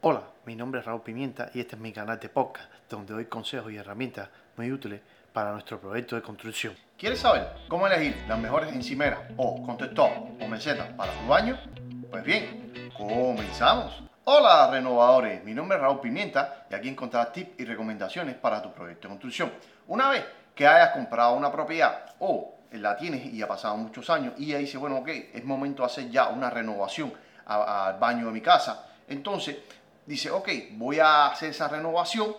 Hola, mi nombre es Raúl Pimienta y este es mi canal de podcast donde doy consejos y herramientas muy útiles para nuestro proyecto de construcción. ¿Quieres saber cómo elegir las mejores encimeras o contestop o mesetas para tu baño? Pues bien, comenzamos. Hola renovadores, mi nombre es Raúl Pimienta y aquí encontrarás tips y recomendaciones para tu proyecto de construcción. Una vez que hayas comprado una propiedad o la tienes y ha pasado muchos años y ahí dice, bueno, ok, es momento de hacer ya una renovación al baño de mi casa. Entonces, dice, ok, voy a hacer esa renovación,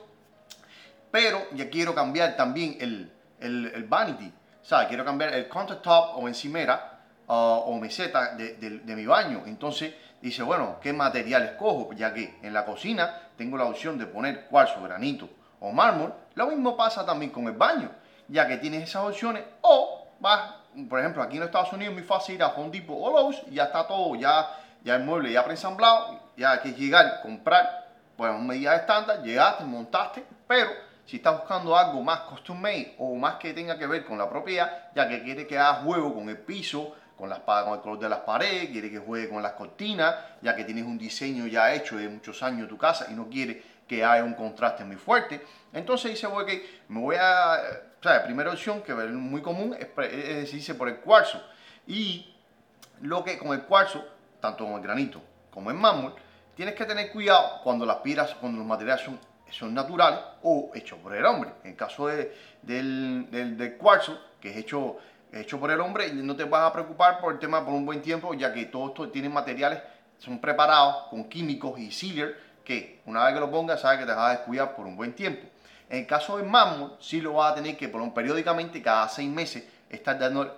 pero ya quiero cambiar también el, el, vanity, o sea, quiero cambiar el countertop o encimera uh, o meseta de, de, mi baño. Entonces dice, bueno, ¿qué material escojo? Ya que en la cocina tengo la opción de poner cuarzo, granito o mármol. Lo mismo pasa también con el baño, ya que tienes esas opciones o vas, por ejemplo, aquí en Estados Unidos muy fácil ir a Home Depot o Lowe's y ya está todo, ya, ya el mueble ya preensamblado ya hay que llegar, comprar, pues un medidas estándar, llegaste, montaste, pero si estás buscando algo más custom made o más que tenga que ver con la propiedad, ya que quiere que haga juego con el piso, con, las, con el color de las paredes, quiere que juegue con las cortinas, ya que tienes un diseño ya hecho de muchos años en tu casa y no quiere que haya un contraste muy fuerte. Entonces dice, bueno, que me voy a... O sea, la primera opción que es muy común es, es decidirse por el cuarzo. Y lo que con el cuarzo, tanto con el granito como el mármol, tienes que tener cuidado cuando las piedras, cuando los materiales son, son naturales o hechos por el hombre. En el caso de, del, del, cuarzo, que es hecho, hecho por el hombre, no te vas a preocupar por el tema por un buen tiempo, ya que todo esto tiene materiales, son preparados con químicos y sealer, que una vez que lo pongas, sabes que te vas a descuidar por un buen tiempo. En el caso del mármol, sí lo vas a tener que por periódicamente, cada seis meses, estar dando,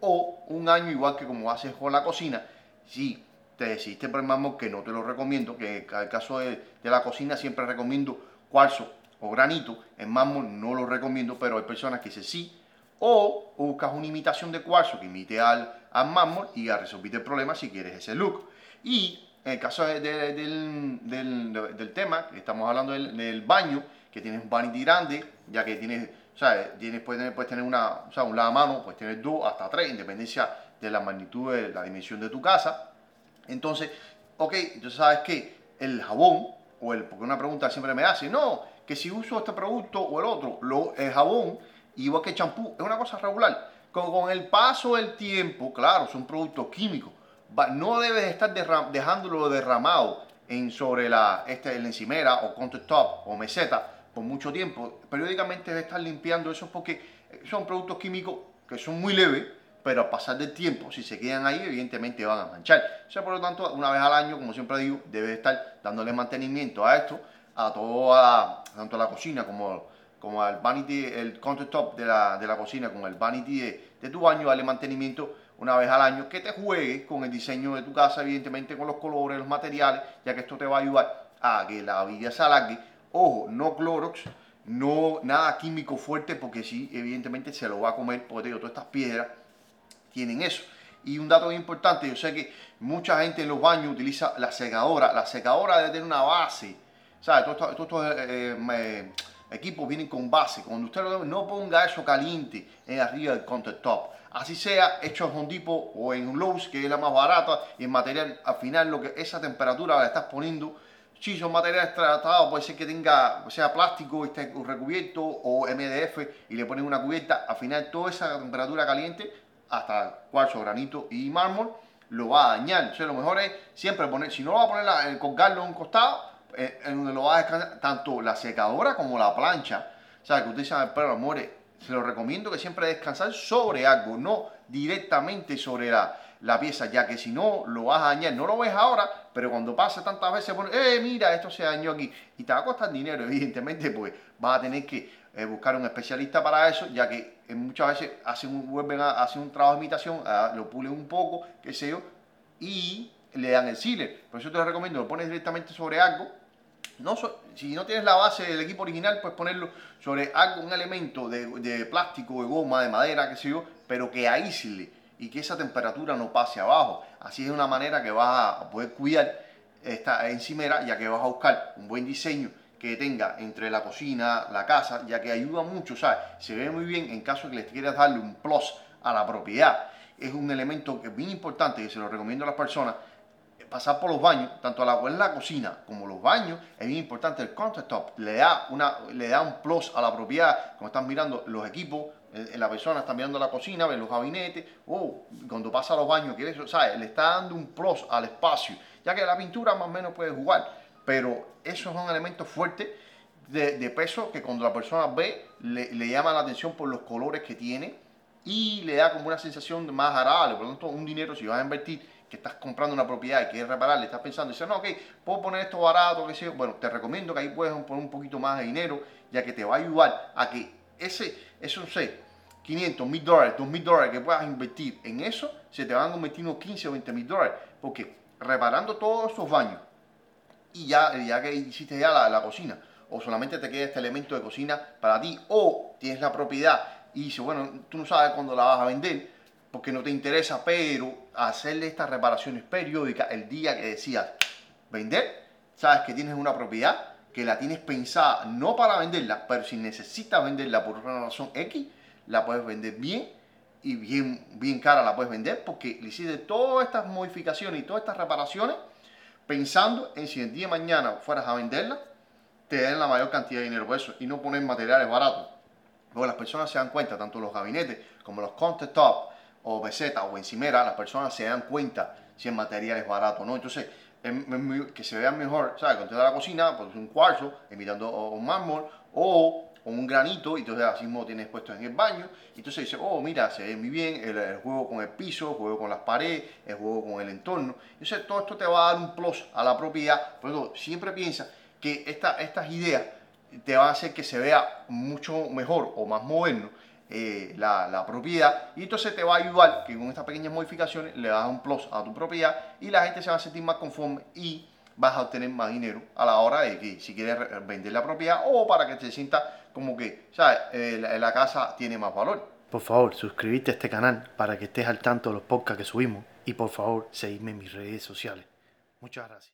o un año igual que como haces con la cocina, sí te decidiste por el mármol, que no te lo recomiendo, que en el caso de, la cocina siempre recomiendo cuarzo o granito, en mármol no lo recomiendo, pero hay personas que dicen sí, o buscas una imitación de cuarzo que imite al, al mármol y a resolver el problema si quieres ese look. Y en el caso del, del, tema, que estamos hablando del, baño, que tienes un vanity grande, ya que tienes, o sea, tienes, puedes, tener, puedes tener una, o sea, un lavamano, puedes tener dos hasta tres, independencia de la magnitud de la dimensión de tu casa. Entonces, ok, entonces sabes que el jabón, o el, porque una pregunta siempre me hace, no, que si uso este producto o el otro, lo, el jabón, igual que el champú, es una cosa regular. Con, con, el paso del tiempo, claro, son productos químicos, no debes estar dejándolo derramado en sobre la, este, la encimera o countertop o meseta por mucho tiempo. Periódicamente debes estar limpiando eso porque son productos químicos que son muy leves pero a pasar del tiempo, si se quedan ahí, evidentemente van a manchar. O sea, por lo tanto, una vez al año, como siempre digo, debes estar dándole mantenimiento a esto, a toda, tanto a la cocina como, como al vanity, el countertop de la, de la cocina, con el vanity de, tu baño, darle mantenimiento una vez al año, que te juegue con el diseño de tu casa, evidentemente con los colores, los materiales, ya que esto te va a ayudar a que la vida se alargue. Ojo, no Clorox, no nada químico fuerte, porque sí, evidentemente se lo va a comer, porque digo, todas estas piedras tienen eso. Y un dato importante, yo sé que mucha gente en los baños utiliza la secadora. La secadora debe tener una base. ¿Sabes? Todos estos, eh, eh, equipos vienen con base. Cuando usted lo no ponga eso caliente en arriba del countertop. Así sea hecho en Home Depot o en Lowe's, que es la más barata, y el material, al final, lo que esa temperatura la estás poniendo, si son materiales tratados, puede ser que tenga, sea plástico, esté recubierto, o MDF, y le ponen una cubierta, al final toda esa temperatura caliente hasta cuarzo, granito y mármol, lo va a dañar. Entonces lo mejor es siempre poner, si no lo va a poner, la, colgarlo en un costado, eh, en donde lo va a descansar, tanto la secadora como la plancha. O sea, que utilizan el pelo, amores, se lo recomiendo que siempre descansar sobre algo, no directamente sobre la, la pieza, ya que si no lo vas a dañar. No lo ves ahora, pero cuando pase tantas veces, pone, eh, mira, esto se dañó aquí. Y te va a costar dinero, evidentemente, pues vas a tener que eh, buscar un especialista para eso, ya que muchas veces hacen un, vuelven a hacer un trabajo de imitación, lo pulen un poco, qué sé yo, y le dan el sealer. Por eso te lo recomiendo, lo pones directamente sobre algo. No si no tienes la base del equipo original, puedes ponerlo sobre algo, un elemento de, de plástico, de goma, de madera, qué sé yo, pero que aísle y que esa temperatura no pase abajo. Así es una manera que vas a poder cuidar esta encimera, ya que vas a buscar un buen diseño que tenga entre la cocina, la casa, ya que ayuda mucho, ¿sabes? Se ve muy bien en caso de que les quieras darle un plus a la propiedad. Es un elemento que es bien importante, que se lo recomiendo a las personas, pasar por los baños, tanto la, en la cocina como los baños, es bien importante el countertop. Le da, una, le da un plus a la propiedad, como están mirando los equipos, la persona está mirando la cocina, ve los gabinetes, o cuando pasa a los baños, quiere eso, ¿sabes? Le está dando un plus al espacio, ya que la pintura más o menos puede jugar, pero esos son elementos fuertes de, peso que cuando la persona ve, le, llama la atención por los colores que tiene y le da como una sensación más agradable. Por lo tanto, un dinero, si vas a invertir, que estás comprando una propiedad y quieres repararle, estás pensando, dices, no, ok, puedo poner esto barato, que sea. Bueno, te recomiendo que ahí puedes poner un poquito más de dinero, ya que te va a ayudar a que ese, eso sé, 500, 1000 dólares, 2000 dólares que puedas invertir en eso, se te van a convertir unos 15 o 20 mil dólares. Porque reparando todos esos baños y ya, ya que hiciste ya la, cocina, o solamente te queda este elemento de cocina para ti, o tienes la propiedad y dice, bueno, tú no sabes cuándo la vas a vender porque no te interesa, pero hacerle estas reparaciones periódicas el día que decías vender, sabes que tienes una propiedad que la tienes pensada no para venderla, pero si necesitas venderla por una razón X, la puedes vender bien y bien, bien cara la puedes vender porque le hiciste todas estas modificaciones y todas estas reparaciones pensando en si el día de mañana fueras a venderla, te den la mayor cantidad de dinero por eso y no poner materiales baratos. Luego las personas se dan cuenta, tanto los gabinetes como los countertop o meseta o encimera, las personas se dan cuenta si el material es barato o no. Entonces, que se vea mejor, ¿sabes? Cuando te da la cocina, pues un cuarzo, imitando un mármol o, un granito, y entonces así mismo tienes puesto en el baño. Y entonces dice, oh, mira, se ve muy bien el, juego con el piso, el juego con las paredes, el juego con el entorno. Entonces, todo esto te va a dar un plus a la propiedad. Por eso, siempre piensa que esta, estas ideas te va a hacer que se vea mucho mejor o más moderno eh, la, propiedad y entonces te va a ayudar que con estas pequeñas modificaciones le das un plus a tu propiedad y la gente se va a sentir más conforme y vas a obtener más dinero a la hora de que si quieres vender la propiedad o para que te sienta como que ¿sabes? Eh, la, casa tiene más valor. Por favor, suscríbete a este canal para que estés al tanto de los podcasts que subimos y por favor, seguidme en mis redes sociales. Muchas gracias.